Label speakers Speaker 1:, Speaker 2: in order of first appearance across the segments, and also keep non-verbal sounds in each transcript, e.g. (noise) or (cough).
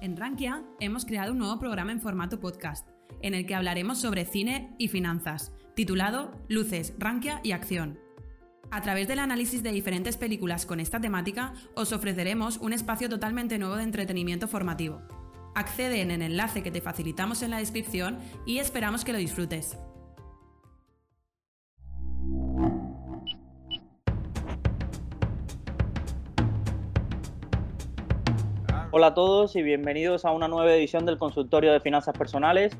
Speaker 1: En Rankia hemos creado un nuevo programa en formato podcast, en el que hablaremos sobre cine y finanzas, titulado Luces, Rankia y Acción. A través del análisis de diferentes películas con esta temática, os ofreceremos un espacio totalmente nuevo de entretenimiento formativo. Accede en el enlace que te facilitamos en la descripción y esperamos que lo disfrutes.
Speaker 2: Hola a todos y bienvenidos a una nueva edición del consultorio de finanzas personales.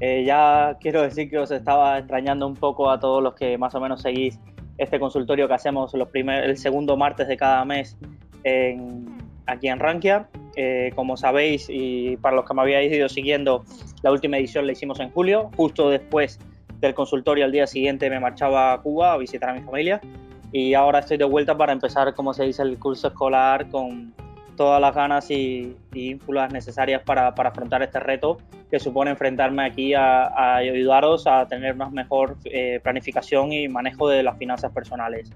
Speaker 2: Eh, ya quiero decir que os estaba extrañando un poco a todos los que más o menos seguís este consultorio que hacemos los primer, el segundo martes de cada mes aquí en Rankia. Eh, como sabéis, y para los que me habíais ido siguiendo, la última edición la hicimos en julio, justo después del consultorio al día siguiente me marchaba a Cuba a visitar a mi familia y ahora estoy de vuelta para empezar, como se dice, el curso escolar con, todas las ganas y, y necesarias para, afrontar este reto que supone enfrentarme aquí a, ayudaros a tener una mejor eh, planificación y manejo de las finanzas personales.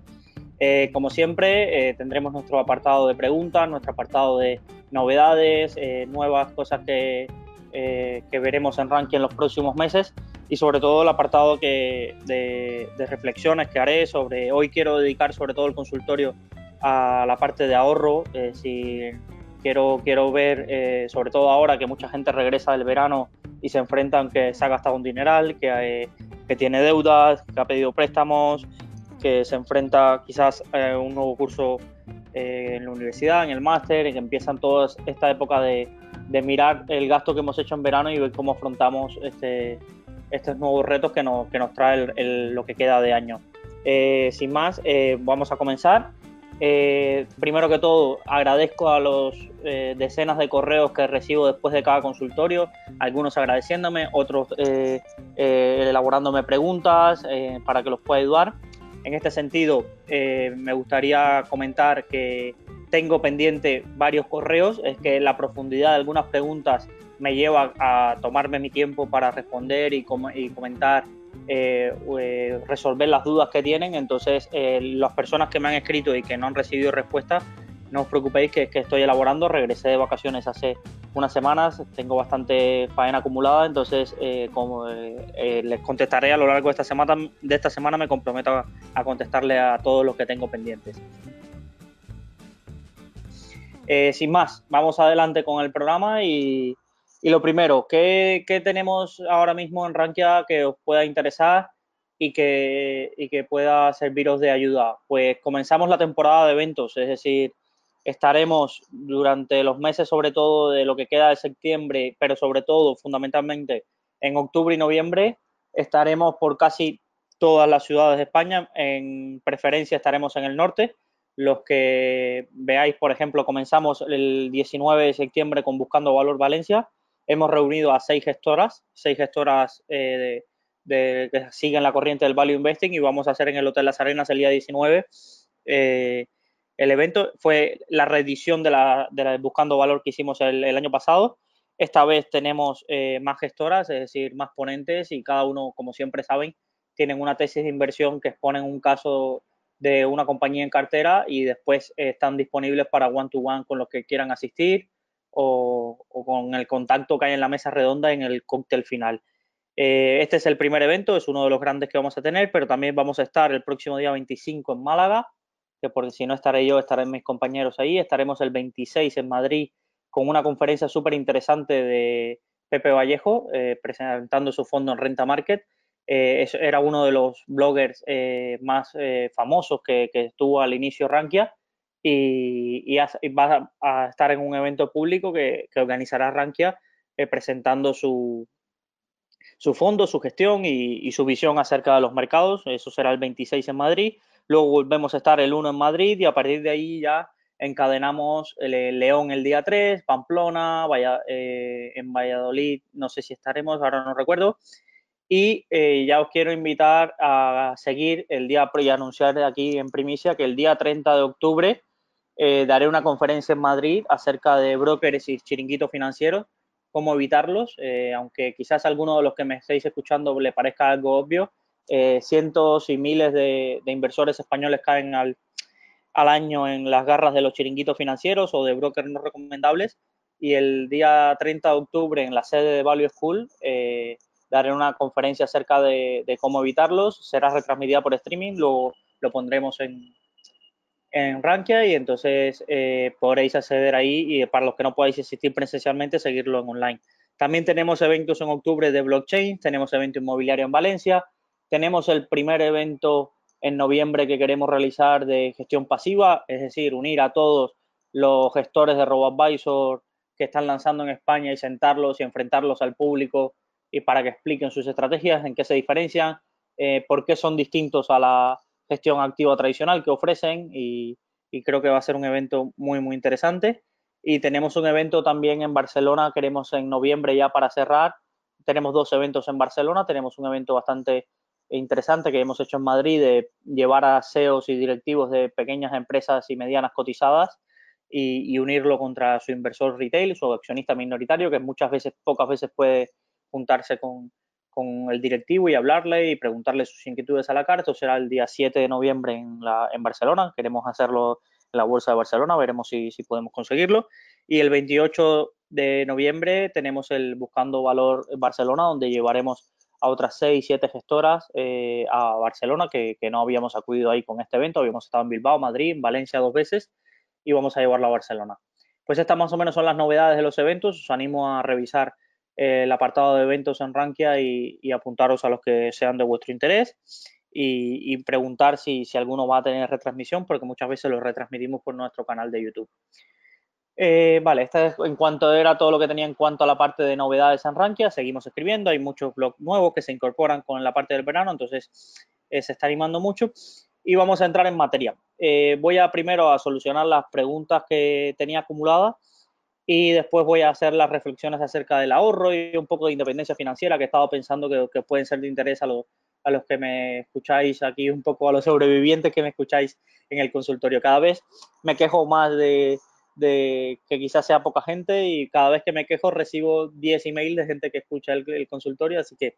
Speaker 2: Eh, como siempre, eh, tendremos nuestro apartado de preguntas, nuestro apartado de novedades, nuevas cosas que, que, veremos en Ranking en los próximos meses y sobre todo el apartado que, de, de reflexiones que haré sobre, hoy quiero dedicar sobre todo el consultorio a la parte de ahorro. Eh, si quiero, quiero ver, eh, sobre todo ahora que mucha gente regresa del verano y se enfrentan que se ha gastado un dineral, que, eh, que tiene deudas, que ha pedido préstamos, que se enfrenta quizás a un nuevo curso en la universidad, en el máster, y que empiezan toda esta época de, de, mirar el gasto que hemos hecho en verano y ver cómo afrontamos este, estos nuevos retos que nos, que nos trae lo que queda de año. sin más, vamos a comenzar. Eh, primero que todo, agradezco a los eh, decenas de correos que recibo después de cada consultorio, algunos agradeciéndome, otros eh, elaborándome preguntas para que los pueda ayudar. En este sentido, me gustaría comentar que tengo pendiente varios correos, es que la profundidad de algunas preguntas me lleva a tomarme mi tiempo para responder y, y comentar eh, eh, resolver las dudas que tienen. Entonces, eh, las personas que me han escrito y que no han recibido respuesta, no os preocupéis que, que estoy elaborando. Regresé de vacaciones hace unas semanas, tengo bastante faena acumulada, entonces como les contestaré a lo largo de esta semana, de esta semana me comprometo a, a contestarle a todos los que tengo pendientes. sin más, vamos adelante con el programa y, y lo primero, ¿qué, tenemos ahora mismo en Rankia que os pueda interesar y que, que pueda serviros de ayuda? Pues comenzamos la temporada de eventos, es decir, estaremos durante los meses sobre todo de lo que queda de septiembre, pero sobre todo fundamentalmente en octubre y noviembre, estaremos por casi todas las ciudades de España, en preferencia estaremos en el norte. Los que veáis, por ejemplo, comenzamos el 19 de septiembre con Buscando Valor Valencia, hemos reunido a seis gestoras, seis gestoras eh, de, que siguen la corriente del Value Investing y vamos a hacer en el Hotel Las Arenas el día 19. Eh, el evento fue la reedición de la, de Buscando Valor que hicimos el, año pasado. Esta vez tenemos eh, más gestoras, es decir, más ponentes y cada uno, como siempre saben, tienen una tesis de inversión que exponen un caso de una compañía en cartera y después están disponibles para one-to-one -one con los que quieran asistir o, con el contacto que hay en la mesa redonda en el cóctel final. Eh, este es el primer evento, es uno de los grandes que vamos a tener, pero también vamos a estar el próximo día 25 en Málaga, que por si no estaré yo, estarán mis compañeros ahí. Estaremos el 26 en Madrid con una conferencia súper interesante de Pepe Vallejo, eh, presentando su fondo en Renta Market. Eh, era uno de los bloggers más famosos que, que, estuvo al inicio Rankia y, va a, estar en un evento público que, organizará Rankia eh, presentando su, su fondo, su gestión y, su visión acerca de los mercados. Eso será el 26 en Madrid. Luego volvemos a estar el 1 en Madrid y a partir de ahí ya encadenamos el León el día 3, Pamplona, vaya, eh, en Valladolid, no sé si estaremos, ahora no recuerdo. Y eh, ya os quiero invitar a seguir el día y anunciar aquí en primicia que el día 30 de octubre eh, daré una conferencia en Madrid acerca de brokers y chiringuitos financieros, cómo evitarlos, eh, aunque quizás a alguno de los que me estéis escuchando le parezca algo obvio. Eh, cientos y miles de, inversores españoles caen al, año en las garras de los chiringuitos financieros o de brokers no recomendables y el día 30 de octubre en la sede de Value School daré una conferencia acerca de, cómo evitarlos. Será retransmitida por streaming, lo, lo pondremos en, en Rankia y entonces eh, podréis acceder ahí y para los que no podáis asistir presencialmente, seguirlo en online. También tenemos eventos en octubre de blockchain, tenemos evento inmobiliario en Valencia, tenemos el primer evento en noviembre que queremos realizar de gestión pasiva, es decir, unir a todos los gestores de RoboAdvisor que están lanzando en España y sentarlos y enfrentarlos al público y para que expliquen sus estrategias, en qué se diferencian, eh, por qué son distintos a la gestión activa tradicional que ofrecen y, creo que va a ser un evento muy, muy interesante. Y tenemos un evento también en Barcelona, queremos en noviembre ya para cerrar. Tenemos dos eventos en Barcelona, tenemos un evento bastante interesante que hemos hecho en Madrid de llevar a CEOs y directivos de pequeñas empresas y medianas cotizadas y, y, unirlo contra su inversor retail, su accionista minoritario, que muchas veces, pocas veces puede juntarse con, con el directivo y hablarle y preguntarle sus inquietudes a la carta. Será el día 7 de noviembre en, la, en Barcelona. Queremos hacerlo en la Bolsa de Barcelona, veremos si, si podemos conseguirlo. Y el 28 de noviembre tenemos el Buscando Valor Barcelona, donde llevaremos a otras 6, 7 gestoras eh, a Barcelona, que, que, no habíamos acudido ahí con este evento. Habíamos estado en Bilbao, Madrid, en Valencia dos veces y vamos a llevarlo a Barcelona. Pues estas más o menos son las novedades de los eventos. Os animo a revisar el apartado de eventos en Rankia y, apuntaros a los que sean de vuestro interés y, preguntar si, alguno va a tener retransmisión, porque muchas veces lo retransmitimos por nuestro canal de YouTube. Eh, vale, esta es en cuanto era todo lo que tenía en cuanto a la parte de novedades en Rankia. Seguimos escribiendo, hay muchos blogs nuevos que se incorporan con la parte del verano, entonces eh, se está animando mucho. Y vamos a entrar en materia. Eh, voy a primero a solucionar las preguntas que tenía acumuladas y después voy a hacer las reflexiones acerca del ahorro y un poco de independencia financiera que he estado pensando que, pueden ser de interés a, a los que me escucháis aquí, un poco a los sobrevivientes que me escucháis en el consultorio. Cada vez me quejo más de, de que quizás sea poca gente y cada vez que me quejo recibo 10 emails de gente que escucha el, consultorio, así que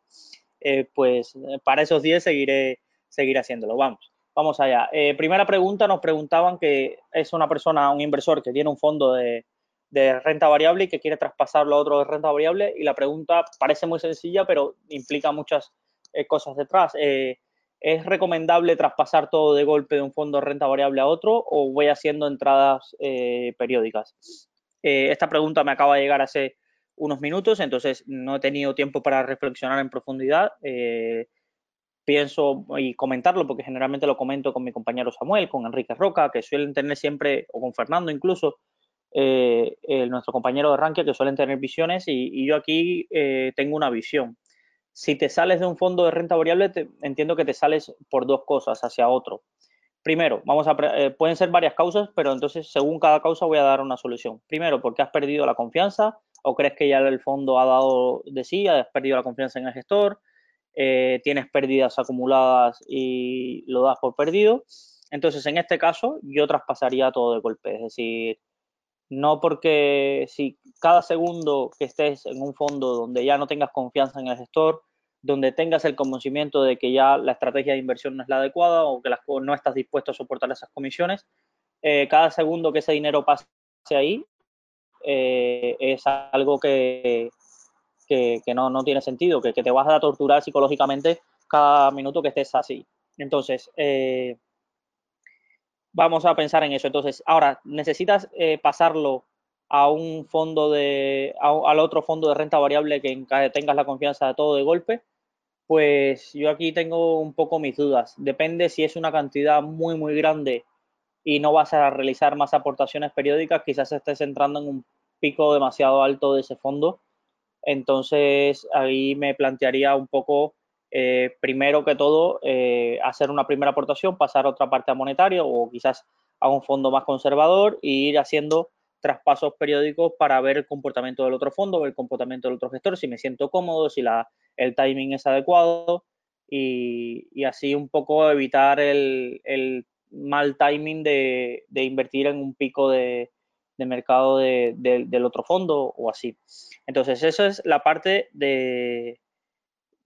Speaker 2: eh, pues para esos 10 seguiré, seguiré haciéndolo. Vamos. Vamos allá. Eh, primera pregunta, nos preguntaban que es una persona, un inversor que tiene un fondo de, de renta variable y que quiere traspasarlo a otro de renta variable. Y la pregunta parece muy sencilla, pero implica muchas eh, cosas detrás. Eh, ¿Es recomendable traspasar todo de golpe de un fondo de renta variable a otro o voy haciendo entradas eh, periódicas? esta pregunta me acaba de llegar hace unos minutos, entonces no he tenido tiempo para reflexionar en profundidad. pienso y comentarlo porque generalmente lo comento con mi compañero Samuel, con Enrique Roca, que suelen tener siempre, o con Fernando incluso, eh, nuestro compañero de ranking que suelen tener visiones y, yo aquí eh, tengo una visión. Si te sales de un fondo de renta variable, entiendo que te sales por dos cosas hacia otro. Primero, vamos a, eh, pueden ser varias causas, pero entonces según cada causa voy a dar una solución. Primero, porque has perdido la confianza o crees que ya el fondo ha dado de sí, has perdido la confianza en el gestor, tienes pérdidas acumuladas y lo das por perdido. Entonces, en este caso, yo traspasaría todo de golpe. Es decir, no porque si cada segundo que estés en un fondo donde ya no tengas confianza en el gestor, donde tengas el conocimiento de que ya la estrategia de inversión no es la adecuada o que no estás dispuesto a soportar esas comisiones, eh, cada segundo que ese dinero pase ahí eh, es algo que, que, no, no, tiene sentido, que, que, te vas a torturar psicológicamente cada minuto que estés así. Entonces, eh, vamos a pensar en eso. Entonces, ahora, necesitas eh, pasarlo a un fondo de, al otro fondo de renta variable que tengas la confianza de todo de golpe, pues yo aquí tengo un poco mis dudas. Depende si es una cantidad muy, muy grande y no vas a realizar más aportaciones periódicas, quizás estés entrando en un pico demasiado alto de ese fondo. Entonces, ahí me plantearía un poco eh, primero que todo, eh, hacer una primera aportación, pasar a otra parte a monetario o quizás a un fondo más conservador e ir haciendo traspasos periódicos para ver el comportamiento del otro fondo, el comportamiento del otro gestor, si me siento cómodo, si la, el timing es adecuado y, así un poco evitar el, mal timing de, invertir en un pico de, mercado del otro fondo o así. Entonces, eso es la parte de,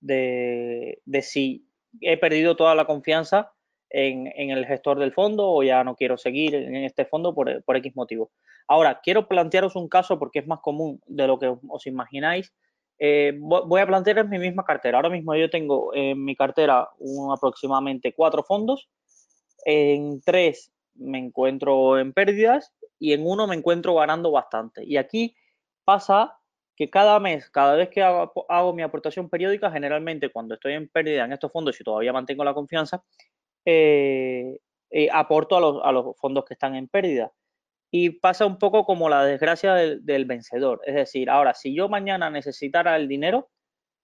Speaker 2: de, si he perdido toda la confianza en, el gestor del fondo o ya no quiero seguir en este fondo por, por X motivo. Ahora, quiero plantearos un caso porque es más común de lo que os imagináis. Eh, voy a plantear mi misma cartera. Ahora mismo yo tengo en mi cartera aproximadamente cuatro fondos. En tres me encuentro en pérdidas y en uno me encuentro ganando bastante. Y aquí pasa que cada mes, cada vez que hago, mi aportación periódica, generalmente cuando estoy en pérdida en estos fondos y todavía mantengo la confianza, eh, eh, aporto a los, fondos que están en pérdida. Y pasa un poco como la desgracia del, vencedor. Es decir, ahora, si yo mañana necesitara el dinero,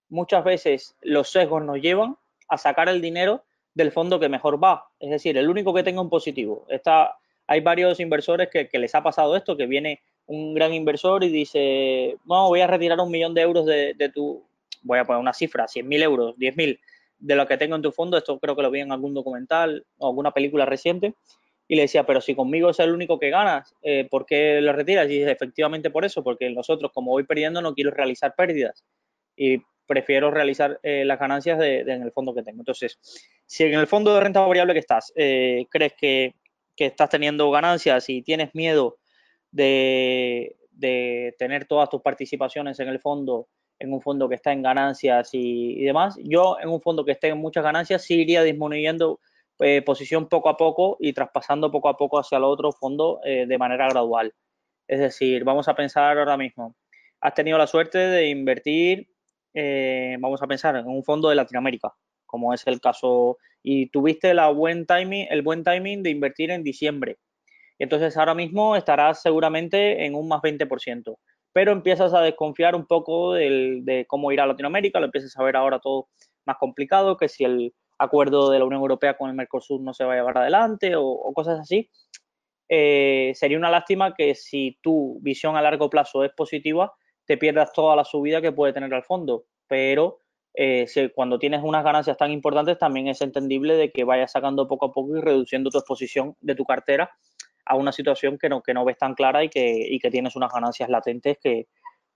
Speaker 2: muchas veces los sesgos nos llevan a sacar el dinero del fondo que mejor va. Es decir, el único que tenga un positivo. Está, hay varios inversores que les ha pasado esto, que viene un gran inversor y dice, no, voy a retirar un millón de euros de, tu, voy a poner una cifra, 100 mil euros, 10 mil, de lo que tengo en tu fondo, esto creo que lo vi en algún documental o alguna película reciente, y le decía, pero si conmigo es el único que ganas, eh, ¿por qué lo retiras? Y dice, efectivamente por eso, porque nosotros, como voy perdiendo, no quiero realizar pérdidas y prefiero realizar eh, las ganancias de, en el fondo que tengo. Entonces, si en el fondo de renta variable que estás, eh, crees que, que estás teniendo ganancias y tienes miedo de, tener todas tus participaciones en el fondo, en un fondo que está en ganancias y, demás. Yo en un fondo que esté en muchas ganancias sí iría disminuyendo eh, posición poco a poco y traspasando poco a poco hacia el otro fondo eh, de manera gradual. Es decir, vamos a pensar ahora mismo, has tenido la suerte de invertir, eh, vamos a pensar en un fondo de Latinoamérica, como es el caso, y tuviste la buen timing, el buen timing de invertir en diciembre entonces ahora mismo estarás seguramente en un más 20%. Pero empiezas a desconfiar un poco de cómo ir a Latinoamérica, lo empiezas a ver ahora todo más complicado, que si el acuerdo de la Unión Europea con el Mercosur no se va a llevar adelante o, cosas así. Eh, sería una lástima que si tu visión a largo plazo es positiva, te pierdas toda la subida que puede tener al fondo. Pero eh, cuando tienes unas ganancias tan importantes, también es entendible de que vayas sacando poco a poco y reduciendo tu exposición de tu cartera a una situación que no, que no ves tan clara y que, y que tienes unas ganancias latentes que,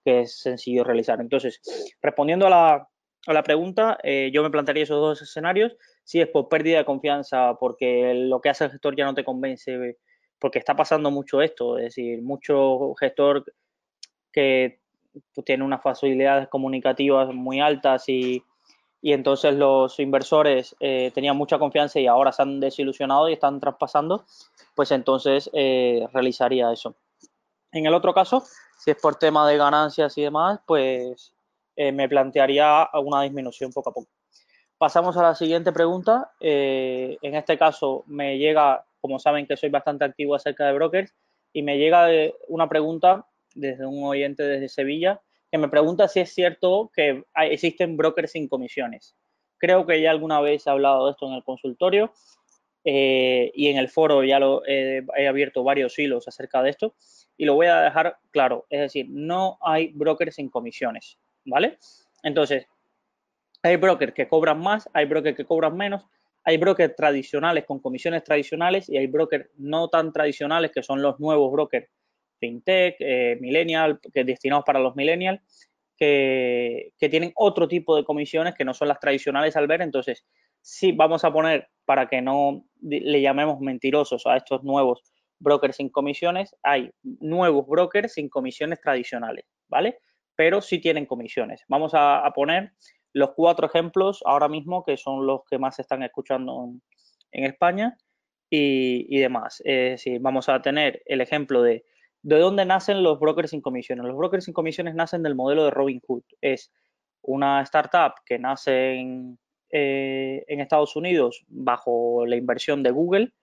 Speaker 2: que es sencillo realizar. Entonces, respondiendo a la, a la pregunta, eh, yo me plantearía esos dos escenarios. Si es por pérdida de confianza, porque lo que hace el gestor ya no te convence, porque está pasando mucho esto, es decir, mucho gestor que tiene unas facilidades comunicativas muy altas y, y entonces los inversores eh, tenían mucha confianza y ahora se han desilusionado y están traspasando, pues entonces eh, realizaría eso. En el otro caso, si es por tema de ganancias y demás, pues eh, me plantearía una disminución poco a poco. Pasamos a la siguiente pregunta. en este caso me llega, como saben que soy bastante activo acerca de brokers, y me llega una pregunta desde un oyente desde Sevilla que me pregunta si es cierto que existen brokers sin comisiones. Creo que ya alguna vez he hablado de esto en el consultorio eh, y en el foro ya lo he abierto varios hilos acerca de esto y lo voy a dejar claro. Es decir, no hay brokers sin comisiones, ¿vale? Entonces, hay brokers que cobran más, hay brokers que cobran menos, hay brokers tradicionales con comisiones tradicionales y hay brokers no tan tradicionales que son los nuevos brokers fintech, eh, millennial, que es destinados para los millennials, que, tienen otro tipo de comisiones que no son las tradicionales al ver. Entonces, sí vamos a poner, para que no le llamemos mentirosos a estos nuevos brokers sin comisiones, hay nuevos brokers sin comisiones tradicionales, ¿vale? Pero sí tienen comisiones. Vamos a, poner los cuatro ejemplos ahora mismo que son los que más se están escuchando en, España y, y, demás. Es decir, vamos a tener el ejemplo de ¿De dónde nacen los brokers sin comisiones? Los brokers sin comisiones nacen del modelo de Robinhood. Es una startup que nace en, eh, Estados Unidos bajo la inversión de Google,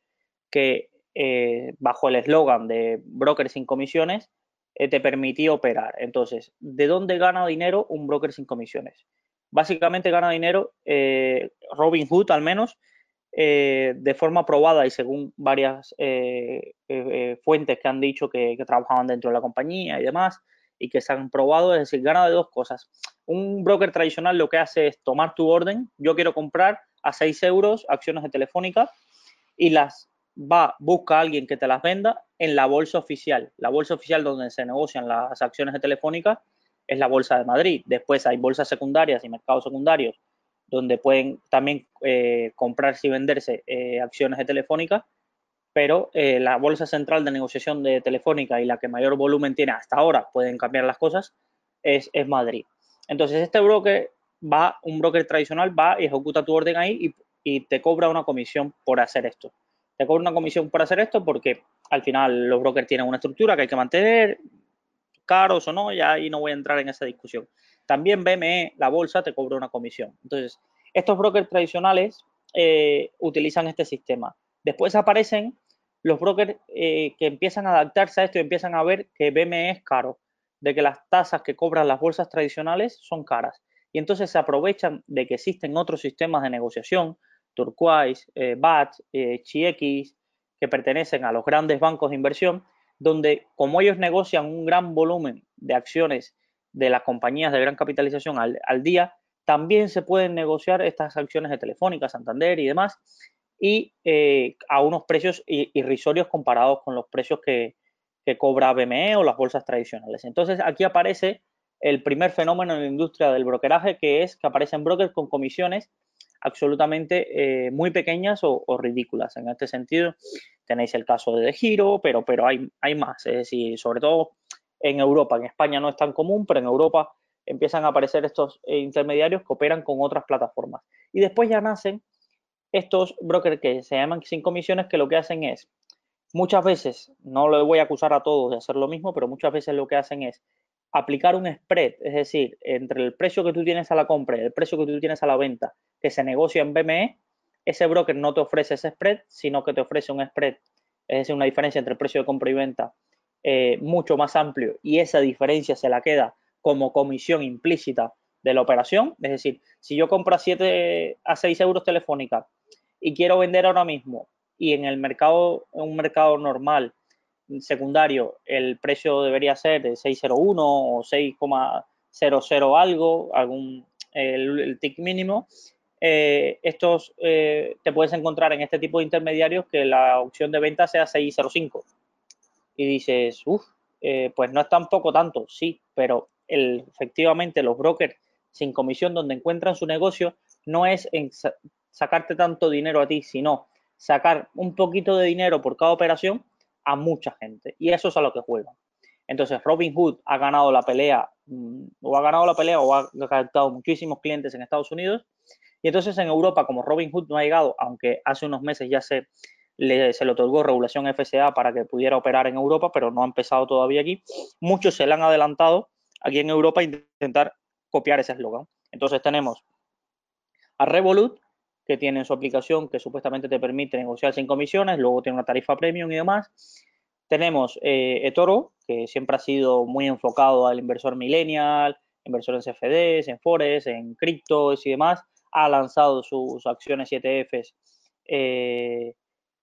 Speaker 2: que eh, bajo el eslogan de brokers sin comisiones eh, te permitía operar. Entonces, ¿de dónde gana dinero un broker sin comisiones? Básicamente gana dinero Robinhood al menos eh, de forma probada y según varias eh, eh, fuentes que han dicho que, trabajaban dentro de la compañía y demás, y que se han probado, es decir, gana de dos cosas. Un broker tradicional lo que hace es tomar tu orden, yo quiero comprar a 6 euros acciones de Telefónica y las va, busca a alguien que te las venda en la bolsa oficial. La bolsa oficial donde se negocian las acciones de Telefónica es la bolsa de Madrid. Después hay bolsas secundarias y mercados secundarios donde pueden también eh, comprarse y venderse acciones de Telefónica, pero la bolsa central de negociación de Telefónica y la que mayor volumen tiene hasta ahora, pueden cambiar las cosas, es, es Madrid. Entonces, este broker va, un broker tradicional va y ejecuta tu orden ahí y, y te cobra una comisión por hacer esto. Te cobra una comisión por hacer esto porque al final los brokers tienen una estructura que hay que mantener, caros o no, ya ahí no voy a entrar en esa discusión. También BME, la bolsa, te cobra una comisión. Entonces, estos brokers tradicionales eh, utilizan este sistema. Después aparecen los brokers eh, que empiezan a adaptarse a esto y empiezan a ver que BME es caro, de que las tasas que cobran las bolsas tradicionales son caras. Y entonces se aprovechan de que existen otros sistemas de negociación, Turquoise, eh, BAT, eh, ChiX, que pertenecen a los grandes bancos de inversión, donde como ellos negocian un gran volumen de acciones de las compañías de gran capitalización al, día, también se pueden negociar estas acciones de Telefónica, Santander y demás, y eh, a unos precios irrisorios comparados con los precios que, que cobra BME o las bolsas tradicionales. Entonces aquí aparece el primer fenómeno en la industria del brokeraje, que es que aparecen brokers con comisiones absolutamente eh, muy pequeñas o, ridículas. En este sentido, tenéis el caso de Giro, pero, pero hay, hay más. Es decir, sobre todo en Europa. En España no es tan común, pero en Europa empiezan a aparecer estos eh, intermediarios que operan con otras plataformas. Y después ya nacen estos brokers que se llaman sin comisiones, que lo que hacen es, muchas veces, no le voy a acusar a todos de hacer lo mismo, pero muchas veces lo que hacen es aplicar un spread, es decir, entre el precio que tú tienes a la compra y el precio que tú tienes a la venta, que se negocia en BME, ese broker no te ofrece ese spread, sino que te ofrece un spread, es decir, una diferencia entre el precio de compra y venta eh, mucho más amplio y esa diferencia se la queda como comisión implícita de la operación. Es decir, si yo compro a 7 a 6 euros telefónica y quiero vender ahora mismo y en el mercado, en un mercado normal, secundario, el precio debería ser de 6,01 o 6,00 algo, algún el, tick mínimo, eh, estos eh, te puedes encontrar en este tipo de intermediarios que la opción de venta sea 605. Y dices, uff, eh, pues no es tampoco tanto, sí, pero el, efectivamente los brokers sin comisión donde encuentran su negocio no es en sacarte tanto dinero a ti, sino sacar un poquito de dinero por cada operación a mucha gente. Y eso es a lo que juegan. Entonces, Robin Hood ha ganado la pelea, mm, o ha ganado la pelea, o ha captado muchísimos clientes en Estados Unidos, y entonces en Europa, como Robin Hood no ha llegado, aunque hace unos meses ya se le, se le otorgó regulación FCA para que pudiera operar en Europa, pero no ha empezado todavía aquí, muchos se le han adelantado aquí en Europa a intentar copiar ese eslogan. Entonces tenemos a Revolut, que tiene su aplicación que supuestamente te permite negociar sin comisiones, luego tiene una tarifa premium y demás. Tenemos eh, eToro, que siempre ha sido muy enfocado al inversor millennial, inversor en CFDs, en Forex, en criptos y demás ha lanzado sus acciones ETFs eh, eh,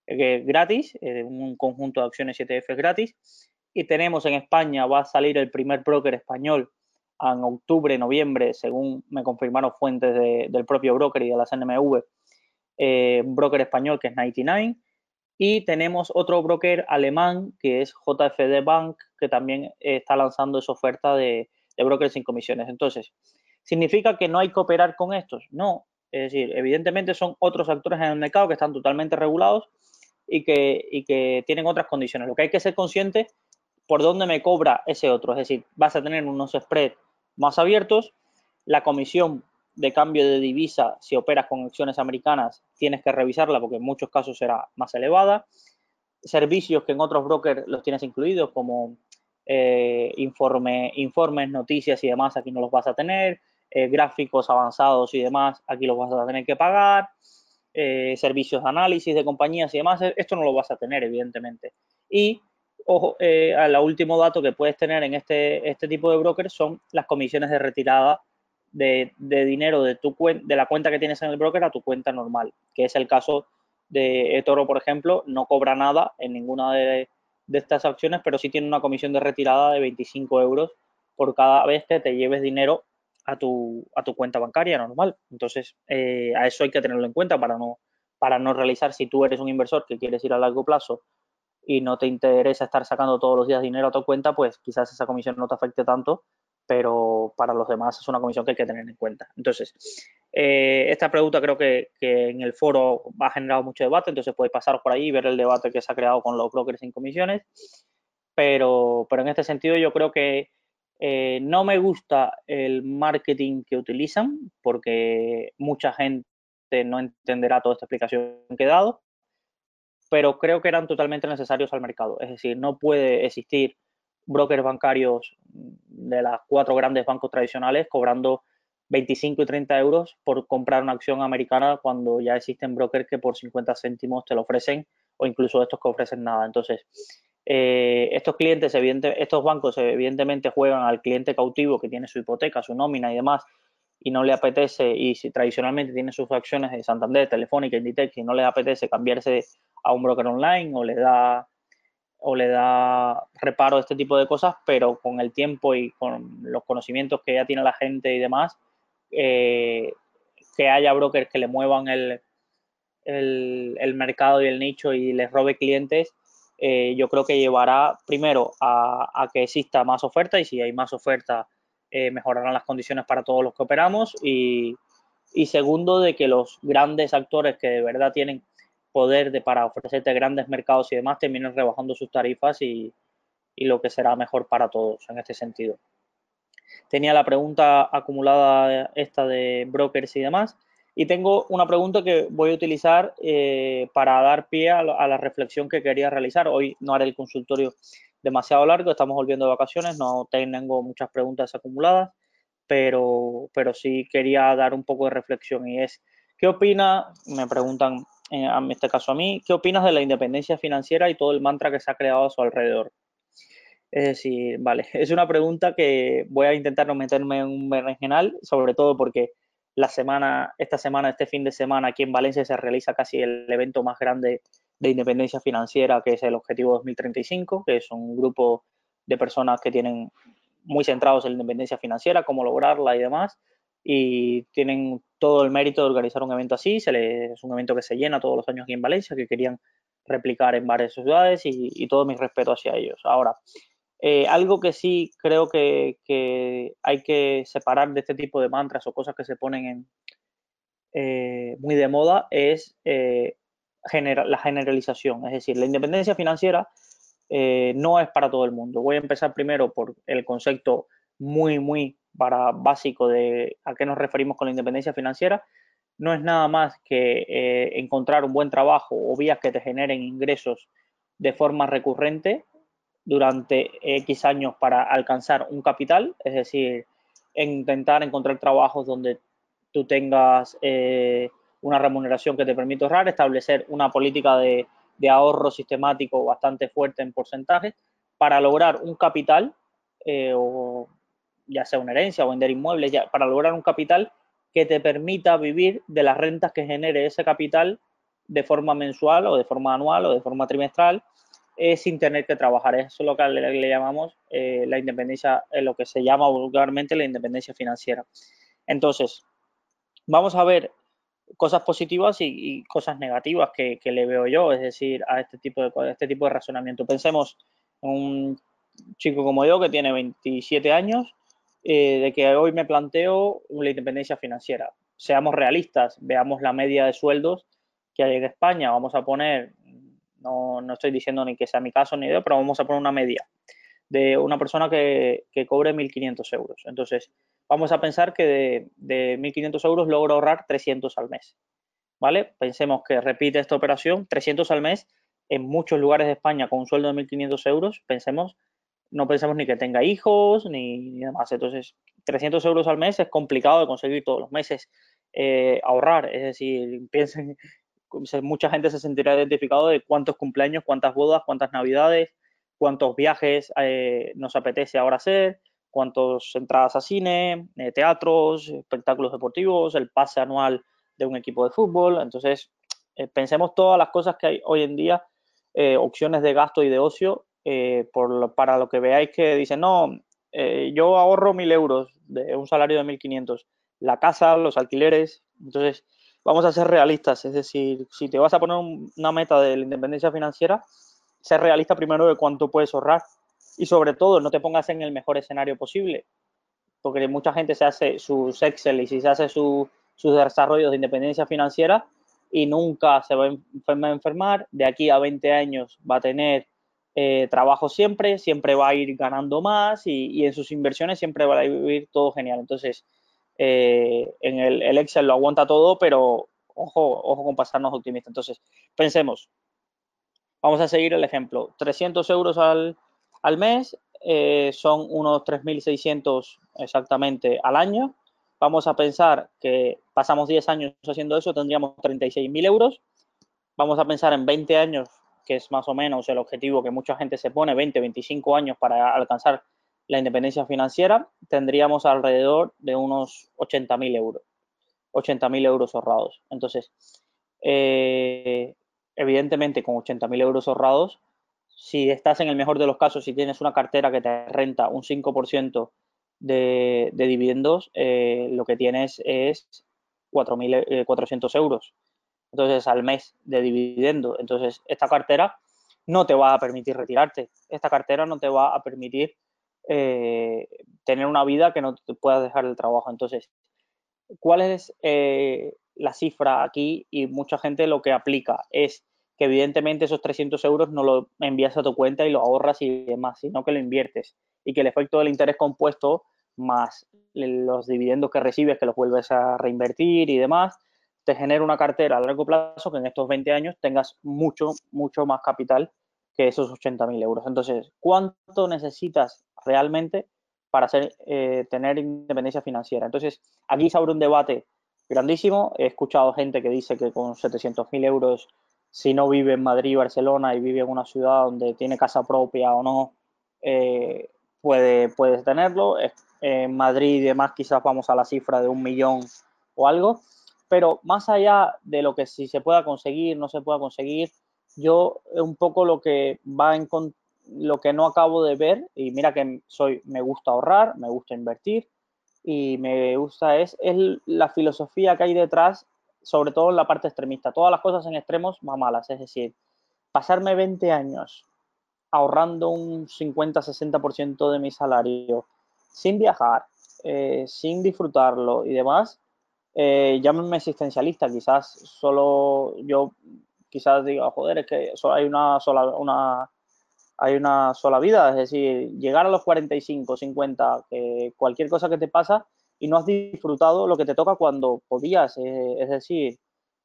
Speaker 2: gratis, eh, un conjunto de acciones ETFs gratis. Y tenemos en España, va a salir el primer broker español en octubre, noviembre, según me confirmaron fuentes del propio broker y de la CNMV, un broker español que es 99. Y tenemos otro broker alemán que es JFD Bank, que también está lanzando esa oferta de, de brokers sin comisiones. Entonces, ¿Significa que no hay que operar con estos? No. Es decir, evidentemente son otros actores en el mercado que están totalmente regulados y que, que tienen otras condiciones. Lo que hay que ser consciente por dónde me cobra ese otro. Es decir, vas a tener unos spreads más abiertos, la comisión de cambio de divisa, si operas con acciones americanas, tienes que revisarla porque en muchos casos será más elevada. Servicios que en otros brokers los tienes incluidos, como eh, informe, informes, noticias y demás, aquí no los vas a tener. Eh, gráficos avanzados y demás, aquí los vas a tener que pagar, eh, servicios de análisis de compañías y demás, esto no lo vas a tener, evidentemente. Y, ojo, eh, el último dato que puedes tener en este, este tipo de brokers son las comisiones de retirada de, dinero de, tu de la cuenta que tienes en el broker a tu cuenta normal, que es el caso de eToro, por ejemplo, no cobra nada en ninguna de, de estas acciones, pero sí tiene una comisión de retirada de 25 euros por cada vez que te lleves dinero a tu, a tu cuenta bancaria normal. Entonces, eh, a eso hay que tenerlo en cuenta para no, para no realizar, si tú eres un inversor que quieres ir a largo plazo y no te interesa estar sacando todos los días dinero a tu cuenta, pues quizás esa comisión no te afecte tanto, pero para los demás es una comisión que hay que tener en cuenta. Entonces, Eh, esta pregunta creo que, en el foro ha generado mucho debate, entonces podéis pasar por ahí y ver el debate que se ha creado con los brokers sin comisiones. Pero, pero en este sentido yo creo que eh, no me gusta el marketing que utilizan porque mucha gente no entenderá toda esta explicación que he dado, pero creo que eran totalmente necesarios al mercado. Es decir, no puede existir brokers bancarios de las cuatro grandes bancos tradicionales cobrando 25 y 30 euros por comprar una acción americana cuando ya existen brokers que por 50 céntimos te lo ofrecen o incluso estos que ofrecen nada. Entonces, eh, estos clientes, estos bancos evidentemente juegan al cliente cautivo que tiene su hipoteca, su nómina y demás y no le apetece, y si tradicionalmente tiene sus acciones de Santander, Telefónica, Inditex, y no le apetece cambiarse a un broker online o le da o le da reparo a este tipo de cosas, pero con el tiempo y con los conocimientos que ya tiene la gente y demás, eh, que haya brokers que le muevan el, el, mercado y el nicho y les robe clientes, eh, yo creo que llevará primero a, que exista más oferta y si hay más oferta eh, mejorarán las condiciones para todos los que operamos y, y, segundo de que los grandes actores que de verdad tienen poder de, para ofrecerte grandes mercados y demás terminen rebajando sus tarifas y, y lo que será mejor para todos en este sentido tenía la pregunta acumulada esta de brokers y demás. Y tengo una pregunta que voy a utilizar eh, para dar pie a, la reflexión que quería realizar. Hoy no haré el consultorio demasiado largo, estamos volviendo de vacaciones, no tengo muchas preguntas acumuladas, pero, pero sí quería dar un poco de reflexión y es, ¿qué opina? Me preguntan, en este caso a mí, ¿qué opinas de la independencia financiera y todo el mantra que se ha creado a su alrededor? Es decir, vale, (laughs) es una pregunta que voy a intentar no meterme en un regional, sobre todo porque la semana, esta semana, este fin de semana, aquí en Valencia se realiza casi el evento más grande de independencia financiera, que es el Objetivo 2035, que es un grupo de personas que tienen muy centrados en la independencia financiera, cómo lograrla y demás, y tienen todo el mérito de organizar un evento así. Se es un evento que se llena todos los años aquí en Valencia, que querían replicar en varias ciudades y, y todo mi respeto hacia ellos. Ahora, eh, algo que sí creo que, hay que separar de este tipo de mantras o cosas que se ponen en, eh, muy de moda es eh, la generalización. Es decir, la independencia financiera no es para todo el mundo. Voy a empezar primero por el concepto muy, muy para, básico de a qué nos referimos con la independencia financiera. No es nada más que encontrar un buen trabajo o vías que te generen ingresos de forma recurrente durante X años para alcanzar un capital, es decir, intentar encontrar trabajos donde tú tengas eh, una remuneración que te permita ahorrar, establecer una política de, ahorro sistemático bastante fuerte en porcentajes para lograr un capital, eh, o ya sea una herencia o vender inmuebles, ya, para lograr un capital que te permita vivir de las rentas que genere ese capital de forma mensual o de forma anual o de forma trimestral sin tener que trabajar. Eso es lo que le, llamamos eh, la independencia, eh, lo que se llama vulgarmente la independencia financiera. Entonces, vamos a ver cosas positivas y, cosas negativas que, le veo yo, es decir, a este tipo de, este tipo de razonamiento. Pensemos en un chico como yo que tiene 27 años, eh, de que hoy me planteo la independencia financiera. Seamos realistas, veamos la media de sueldos que hay en España. Vamos a poner no, no estoy diciendo ni que sea mi caso ni idea, pero vamos a poner una media de una persona que, que cobre 1.500 euros. Entonces, vamos a pensar que de, de 1.500 euros logro ahorrar 300 al mes. ¿Vale? Pensemos que repite esta operación, 300 al mes en muchos lugares de España con un sueldo de 1.500 euros, pensemos, no pensemos ni que tenga hijos ni, demás. Entonces, 300 euros al mes es complicado de conseguir todos los meses eh, ahorrar. Es decir, (laughs) piensen mucha gente se sentirá identificado de cuántos cumpleaños, cuántas bodas, cuántas navidades, cuántos viajes eh, nos apetece ahora hacer, cuántas entradas a cine, eh, teatros, espectáculos deportivos, el pase anual de un equipo de fútbol. Entonces, eh, pensemos todas las cosas que hay hoy en día, opciones de gasto y de ocio, por para lo que veáis que dicen, no, yo ahorro mil euros de un salario de 1.500, la casa, los alquileres. Entonces, vamos a ser realistas, es decir, si te vas a poner una meta de la independencia financiera, ser realista primero de cuánto puedes ahorrar y sobre todo no te pongas en el mejor escenario posible, porque mucha gente se hace su Excel y si se hace su, sus desarrollos de independencia financiera y nunca se va a enfermar. De aquí a 20 años va a tener eh, trabajo siempre, siempre va a ir ganando más y, en sus inversiones siempre va a vivir todo genial. Entonces, eh, en el, el, Excel lo aguanta todo, pero ojo, ojo con pasarnos optimistas. Entonces, pensemos, vamos a seguir el ejemplo, 300 euros al, al mes eh, son unos 3.600 exactamente al año. Vamos a pensar que pasamos 10 años haciendo eso, tendríamos 36.000 euros. Vamos a pensar en 20 años, que es más o menos el objetivo que mucha gente se pone, 20, 25 años para alcanzar la independencia financiera, tendríamos alrededor de unos 80.000 euros. 80.000 euros ahorrados. Entonces, eh, evidentemente con 80.000 euros ahorrados, si estás en el mejor de los casos, si tienes una cartera que te renta un 5% de, de dividendos, eh, lo que tienes es 4.400 eh, euros. Entonces, al mes de dividendo. Entonces, esta cartera no te va a permitir retirarte. Esta cartera no te va a permitir eh, tener una vida que no te puedas dejar el trabajo. Entonces, ¿cuál es la cifra aquí? Y mucha gente lo que aplica es que evidentemente esos 300 euros no lo envías a tu cuenta y lo ahorras y demás, sino que lo inviertes y que el efecto del interés compuesto más los dividendos que recibes, que los vuelves a reinvertir y demás, te genera una cartera a largo plazo que en estos 20 años tengas mucho, mucho más capital que esos 80.000 euros. Entonces, ¿cuánto necesitas realmente para hacer, eh, tener independencia financiera? Entonces, aquí se abre un debate grandísimo. He escuchado gente que dice que con 700.000 euros si no vive en Madrid, Barcelona y vive en una ciudad donde tiene casa propia o no, eh, puede, puedes tenerlo. En Madrid y demás quizás vamos a la cifra de un millón o algo, pero más allá de lo que si se pueda conseguir, no se pueda conseguir, yo un poco lo que va en lo que no acabo de ver, y mira que soy, me gusta ahorrar, me gusta invertir, y me gusta es, es la filosofía que hay detrás sobre todo en la parte extremista. Todas las cosas en extremos más malas, es decir, pasarme 20 años ahorrando un 50-60% de mi salario sin viajar, eh, sin disfrutarlo y demás, eh, llámenme existencialista, quizás solo yo quizás diga, joder, es que solo hay una sola, una, hay una sola vida, es decir, llegar a los 45, 50, que cualquier cosa que te pasa, y no has disfrutado lo que te toca cuando podías, eh, es decir,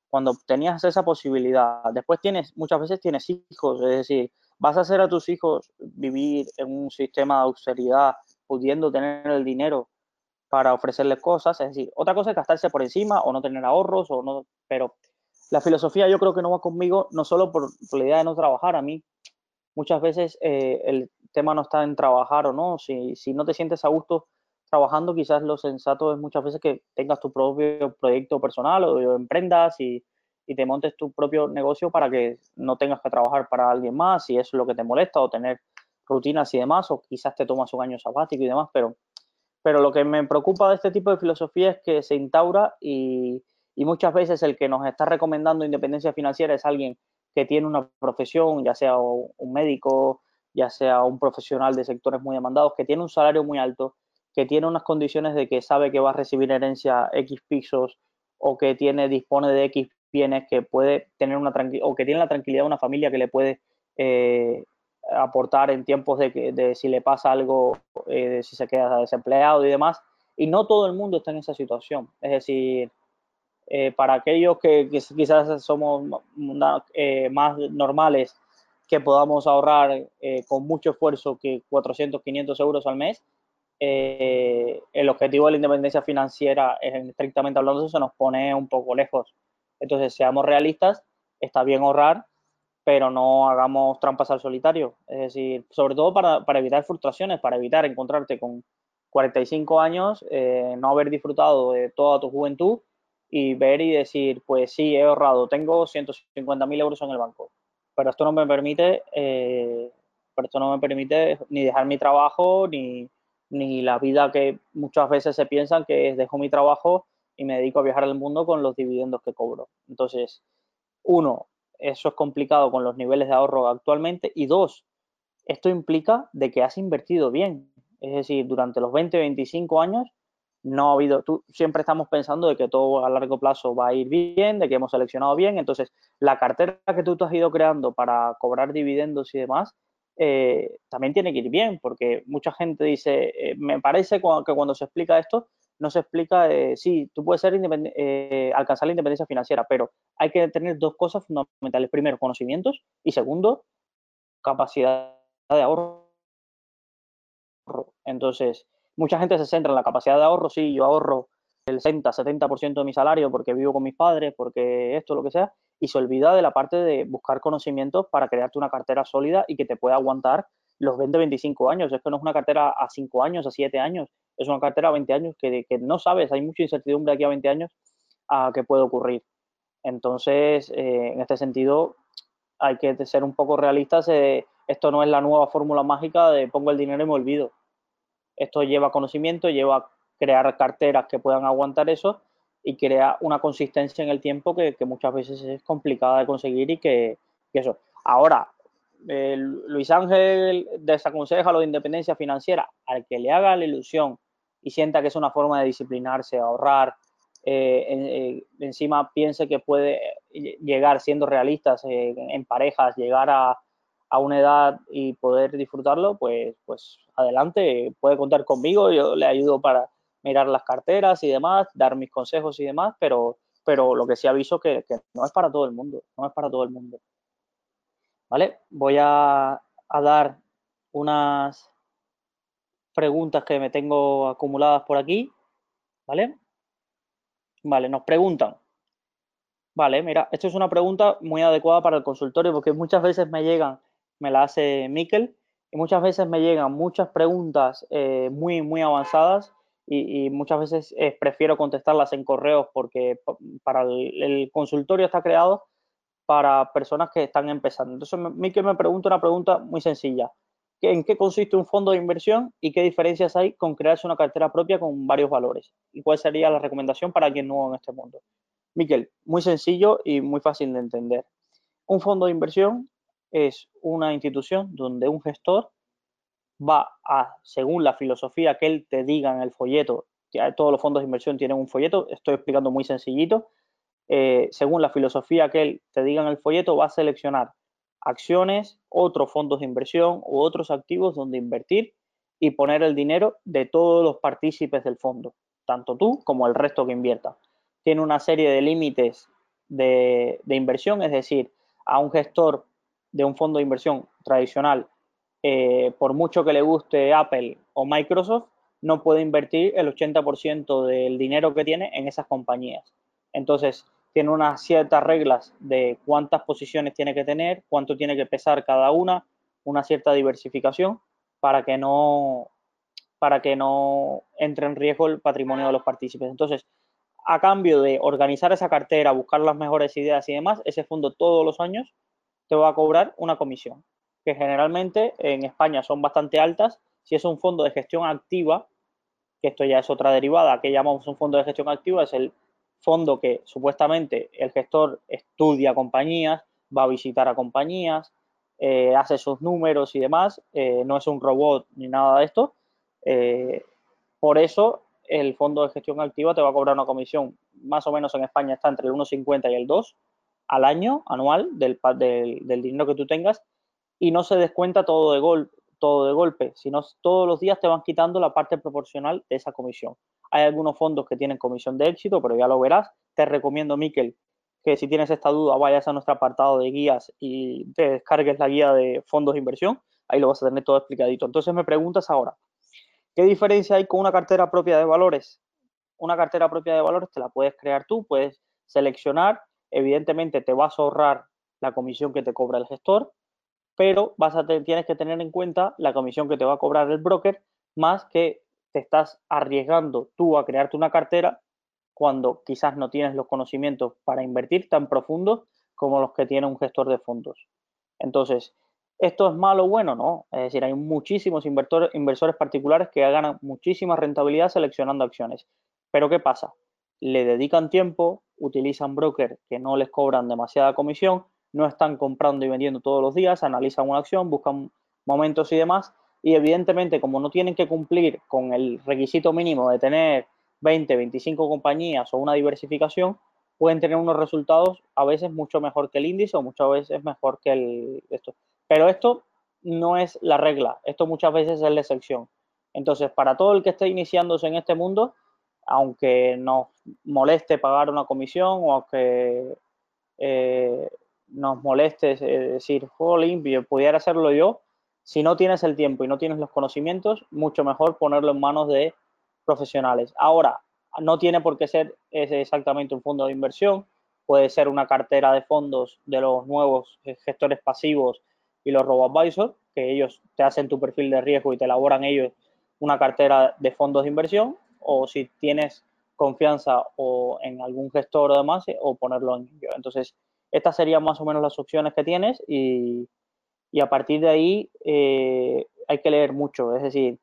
Speaker 2: cuando tenías esa posibilidad. Después tienes, muchas veces tienes hijos, es decir, vas a hacer a tus hijos vivir en un sistema de austeridad, pudiendo tener el dinero para ofrecerles cosas, es decir, otra cosa es gastarse por encima o no tener ahorros o no, pero la filosofía yo creo que no va conmigo, no solo por, la idea de no trabajar, a mí muchas veces eh, el tema no está en trabajar o no, si, si no te sientes a gusto trabajando, quizás lo sensato es muchas veces que tengas tu propio proyecto personal o emprendas y, te montes tu propio negocio para que no tengas que trabajar para alguien más si eso es lo que te molesta o tener rutinas y demás o quizás te tomas un año sabático y demás, pero, pero lo que me preocupa de este tipo de filosofía es que se instaura y, y muchas veces el que nos está recomendando independencia financiera es alguien que tiene una profesión, ya sea un médico, ya sea un profesional de sectores muy demandados, que tiene un salario muy alto que tiene unas condiciones de que sabe que va a recibir herencia X pisos o que tiene, dispone de X bienes que puede tener una o que tiene la tranquilidad de una familia que le puede eh, aportar en tiempos de que de si le pasa algo, eh, si se queda desempleado y demás. Y no todo el mundo está en esa situación. Es decir, eh, para aquellos que, que, quizás somos más normales, que podamos ahorrar con mucho esfuerzo que 400, 500 euros al mes, eh, el objetivo de la independencia financiera, estrictamente hablando, se nos pone un poco lejos. Entonces, seamos realistas, está bien ahorrar, pero no hagamos trampas al solitario. Es decir, sobre todo para, evitar frustraciones, para evitar encontrarte con 45 años, eh, no haber disfrutado de toda tu juventud y ver y decir, pues sí, he ahorrado, tengo 150.000 euros en el banco, pero esto no me permite, eh, pero esto no me permite ni dejar mi trabajo, ni, ni la vida que muchas veces se piensan que es dejo mi trabajo y me dedico a viajar al mundo con los dividendos que cobro. Entonces, uno, eso es complicado con los niveles de ahorro actualmente y dos, esto implica de que has invertido bien. Es decir, durante los 20, 25 años no ha habido, tú, siempre estamos pensando de que todo a largo plazo va a ir bien, de que hemos seleccionado bien, entonces la cartera que tú te has ido creando para cobrar dividendos y demás, eh, también tiene que ir bien, porque mucha gente dice, eh, me parece que cuando se explica esto, no se explica, eh, sí, tú puedes ser alcanzar la independencia financiera, pero hay que tener dos cosas fundamentales. Primero, conocimientos y segundo, capacidad de ahorro. Entonces, mucha gente se centra en la capacidad de ahorro, sí, yo ahorro el 60, 70% de mi salario porque vivo con mis padres, porque esto, lo que sea, y se olvida de la parte de buscar conocimientos para crearte una cartera sólida y que te pueda aguantar los 20, 25 años. Es que no es una cartera a 5 años, a 7 años, es una cartera a 20 años que, que no sabes, hay mucha incertidumbre aquí a 20 años a qué puede ocurrir. Entonces, eh, en este sentido, hay que ser un poco realistas. Eh, esto no es la nueva fórmula mágica de pongo el dinero y me olvido. Esto lleva conocimiento, lleva crear carteras que puedan aguantar eso y crea una consistencia en el tiempo que, muchas veces es complicada de conseguir y que, eso. Ahora, Luis Ángel desaconseja lo de independencia financiera al que le haga la ilusión y sienta que es una forma de disciplinarse, ahorrar, eh, eh, encima piense que puede llegar siendo realistas eh, en parejas, llegar a, a, una edad y poder disfrutarlo, pues, pues adelante, puede contar conmigo, yo le ayudo para, mirar las carteras y demás, dar mis consejos y demás, pero, pero lo que sí aviso que, que no es para todo el mundo, no es para todo el mundo. ¿Vale? Voy a, a dar unas preguntas que me tengo acumuladas por aquí, ¿vale? Vale, nos preguntan. Vale, mira, esto es una pregunta muy adecuada para el consultorio porque muchas veces me llegan, me la hace Miquel, y muchas veces me llegan muchas preguntas eh, muy, muy avanzadas y, muchas veces eh, prefiero contestarlas en correos porque para el, consultorio está creado para personas que están empezando. Entonces, mí que me pregunta una pregunta muy sencilla. ¿En qué consiste un fondo de inversión y qué diferencias hay con crearse una cartera propia con varios valores? ¿Y cuál sería la recomendación para quien nuevo en este mundo? Miquel, muy sencillo y muy fácil de entender. Un fondo de inversión es una institución donde un gestor va a, según la filosofía que él te diga en el folleto, que todos los fondos de inversión tienen un folleto, estoy explicando muy sencillito, eh, según la filosofía que él te diga en el folleto, va a seleccionar acciones, otros fondos de inversión u otros activos donde invertir y poner el dinero de todos los partícipes del fondo, tanto tú como el resto que invierta. Tiene una serie de límites de, de inversión, es decir, a un gestor de un fondo de inversión tradicional eh, por mucho que le guste Apple o Microsoft, no puede invertir el 80% del dinero que tiene en esas compañías. Entonces, tiene unas ciertas reglas de cuántas posiciones tiene que tener, cuánto tiene que pesar cada una, una cierta diversificación para que no para que no entre en riesgo el patrimonio de los partícipes. Entonces, a cambio de organizar esa cartera, buscar las mejores ideas y demás, ese fondo todos los años te va a cobrar una comisión que generalmente en España son bastante altas. Si es un fondo de gestión activa, que esto ya es otra derivada, que llamamos un fondo de gestión activa, es el fondo que supuestamente el gestor estudia compañías, va a visitar a compañías, eh, hace sus números y demás, eh, no es un robot ni nada de esto. Eh, por eso el fondo de gestión activa te va a cobrar una comisión, más o menos en España está entre el 1,50 y el 2 al año, anual, del, dinero que tú tengas, y no se descuenta todo de, gol, todo de golpe, sino todos los días te van quitando la parte proporcional de esa comisión. Hay algunos fondos que tienen comisión de éxito, pero ya lo verás. Te recomiendo, Miquel, que si tienes esta duda vayas a nuestro apartado de guías y te descargues la guía de fondos de inversión. Ahí lo vas a tener todo explicadito. Entonces me preguntas ahora, ¿qué diferencia hay con una cartera propia de valores? Una cartera propia de valores te la puedes crear tú, puedes seleccionar, evidentemente te vas a ahorrar la comisión que te cobra el gestor, pero vas a tienes que tener en cuenta la comisión que te va a cobrar el broker, más que te estás arriesgando tú a crearte una cartera cuando quizás no tienes los conocimientos para invertir tan profundos como los que tiene un gestor de fondos. Entonces, ¿esto es malo o bueno? No. Es decir, hay muchísimos inversores particulares que ganan muchísima rentabilidad seleccionando acciones. Pero ¿qué pasa? Le dedican tiempo, utilizan brokers que no les cobran demasiada comisión no están comprando y vendiendo todos los días, analizan una acción, buscan momentos y demás, y evidentemente como no tienen que cumplir con el requisito mínimo de tener 20, 25 compañías o una diversificación, pueden tener unos resultados a veces mucho mejor que el índice o muchas veces mejor que el esto. Pero esto no es la regla, esto muchas veces es la excepción. Entonces, para todo el que esté iniciándose en este mundo, aunque nos moleste pagar una comisión o aunque eh, nos moleste decir, limpio, pudiera hacerlo yo, si no tienes el tiempo y no tienes los conocimientos, mucho mejor ponerlo en manos de profesionales. Ahora, no tiene por qué ser exactamente un fondo de inversión, puede ser una cartera de fondos de los nuevos gestores pasivos y los robo-advisors, que ellos te hacen tu perfil de riesgo y te elaboran ellos una cartera de fondos de inversión, o si tienes confianza o en algún gestor o demás, o ponerlo en ello. Entonces, estas serían más o menos las opciones que tienes y, a partir de ahí eh, hay que leer mucho. Es decir,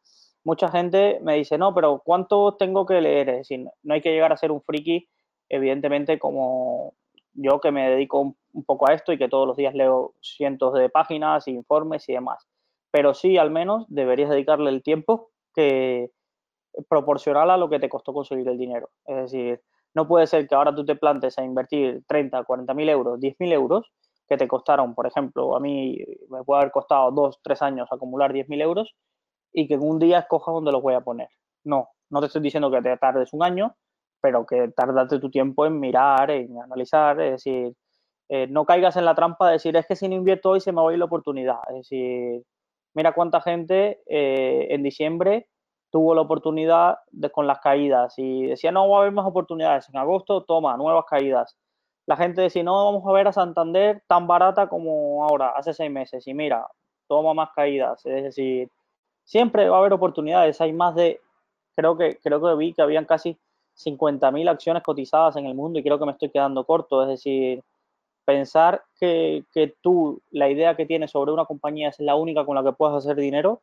Speaker 2: mucha gente me dice, no, pero ¿cuánto tengo que leer? Es decir, no hay que llegar a ser un friki, evidentemente, como yo que me dedico un, poco a esto y que todos los días leo cientos de páginas, informes y demás. Pero sí, al menos, deberías dedicarle el tiempo que proporcional a lo que te costó conseguir el dinero. Es decir, no puede ser que ahora tú te plantes a invertir 30, 40 mil euros, 10 mil euros, que te costaron, por ejemplo, a mí me puede haber costado dos, tres años acumular 10 mil euros y que en un día escoja dónde los voy a poner. No, no te estoy diciendo que te tardes un año, pero que tardate tu tiempo en mirar, en analizar, es decir, eh, no caigas en la trampa de decir, es que si no invierto hoy se me va a ir la oportunidad. Es decir, mira cuánta gente eh, en diciembre tuvo la oportunidad de, con las caídas y decía, no va a haber más oportunidades. En agosto, toma, nuevas caídas. La gente decía, no vamos a ver a Santander tan barata como ahora, hace seis meses. Y mira, toma más caídas. Es decir, siempre va a haber oportunidades. Hay más de, creo que, creo que vi que habían casi 50.000 acciones cotizadas en el mundo y creo que me estoy quedando corto. Es decir, pensar que, que, tú, la idea que tienes sobre una compañía es la única con la que puedes hacer dinero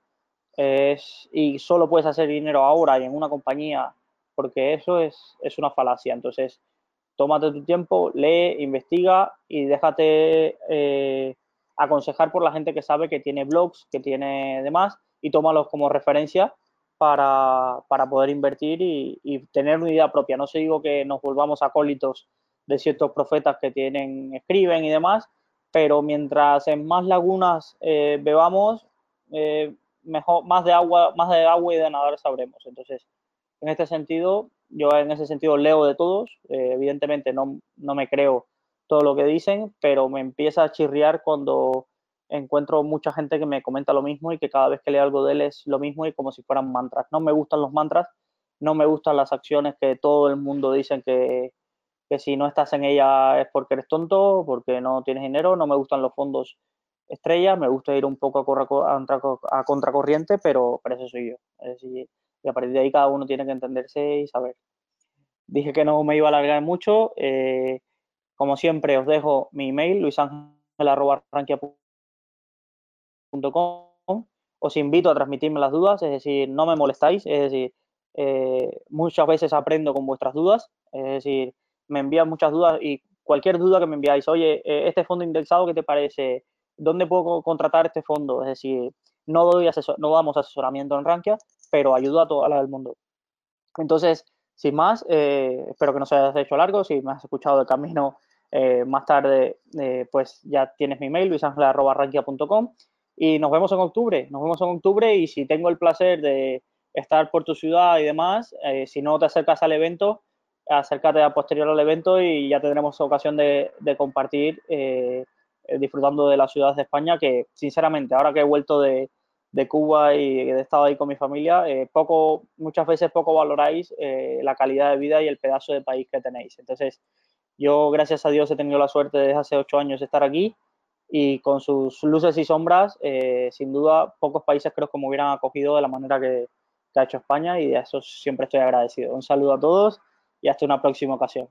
Speaker 2: es, y solo puedes hacer dinero ahora y en una compañía, porque eso es, es una falacia. Entonces, tómate tu tiempo, lee, investiga y déjate eh, aconsejar por la gente que sabe que tiene blogs, que tiene demás y tómalos como referencia para, poder invertir y, tener una idea propia. No se digo que nos volvamos acólitos de ciertos profetas que tienen, escriben y demás, pero mientras en más lagunas eh, bebamos, eh, mejor, más de agua, más de agua y de nadar sabremos. Entonces, en este sentido, yo en ese sentido leo de todos. Eh, evidentemente no, no me creo todo lo que dicen, pero me empieza a chirriar cuando encuentro mucha gente que me comenta lo mismo y que cada vez que leo algo de él es lo mismo y como si fueran mantras. No me gustan los mantras, no me gustan las acciones que todo el mundo dice que, que si no estás en ella es porque eres tonto, porque no tienes dinero, no me gustan los fondos estrella, me gusta ir un poco a, a, contracorriente, pero, para eso soy yo. Y a partir de ahí cada uno tiene que entenderse y saber. Dije que no me iba a alargar mucho. Eh, como siempre, os dejo mi email, luisangel.com. Os invito a transmitirme las dudas, es decir, no me molestáis, es decir, eh, muchas veces aprendo con vuestras dudas, es decir, me envían muchas dudas y cualquier duda que me enviáis, oye, eh, este fondo indexado, ¿qué te parece? ¿Dónde puedo contratar este fondo? Es decir, no, doy no damos asesoramiento en Rankia, pero ayudo a toda la del mundo. Entonces, sin más, eh, espero que no se haya hecho largo. Si me has escuchado de camino eh, más tarde, eh, pues ya tienes mi mail, luisangela.rankia.com. Y nos vemos en octubre. Nos vemos en octubre y si tengo el placer de estar por tu ciudad y demás, si no te acercas al evento, acércate a posterior al evento y ya tendremos ocasión de, compartir eh, disfrutando de la ciudad de España, que sinceramente, ahora que he vuelto de, Cuba y he estado ahí con mi familia, eh, poco, muchas veces poco valoráis eh, la calidad de vida y el pedazo de país que tenéis. Entonces, yo, gracias a Dios, he tenido la suerte desde hace ocho años de estar aquí y con sus luces y sombras, sin duda, pocos países creo que me hubieran acogido de la manera que, que ha hecho España y de eso siempre estoy agradecido. Un saludo a todos y hasta una próxima ocasión.